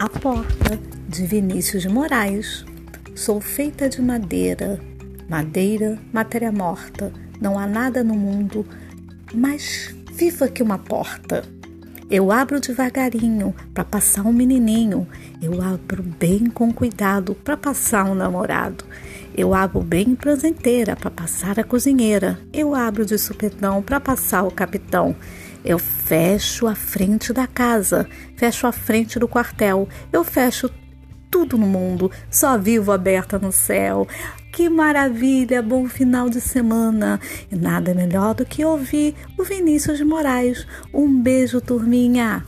A Porta, de Vinícius de Moraes. Sou feita de madeira, madeira, matéria morta. Não há nada no mundo mais viva que uma porta. Eu abro devagarinho para passar um menininho. Eu abro bem com cuidado para passar um namorado. Eu abro bem presenteira para passar a cozinheira. Eu abro de supetão para passar o capitão. Eu fecho a frente da casa, fecho a frente do quartel. Eu fecho tudo no mundo, só vivo aberta no céu. Que maravilha, bom final de semana. E nada melhor do que ouvir o Vinícius de Moraes. Um beijo, turminha.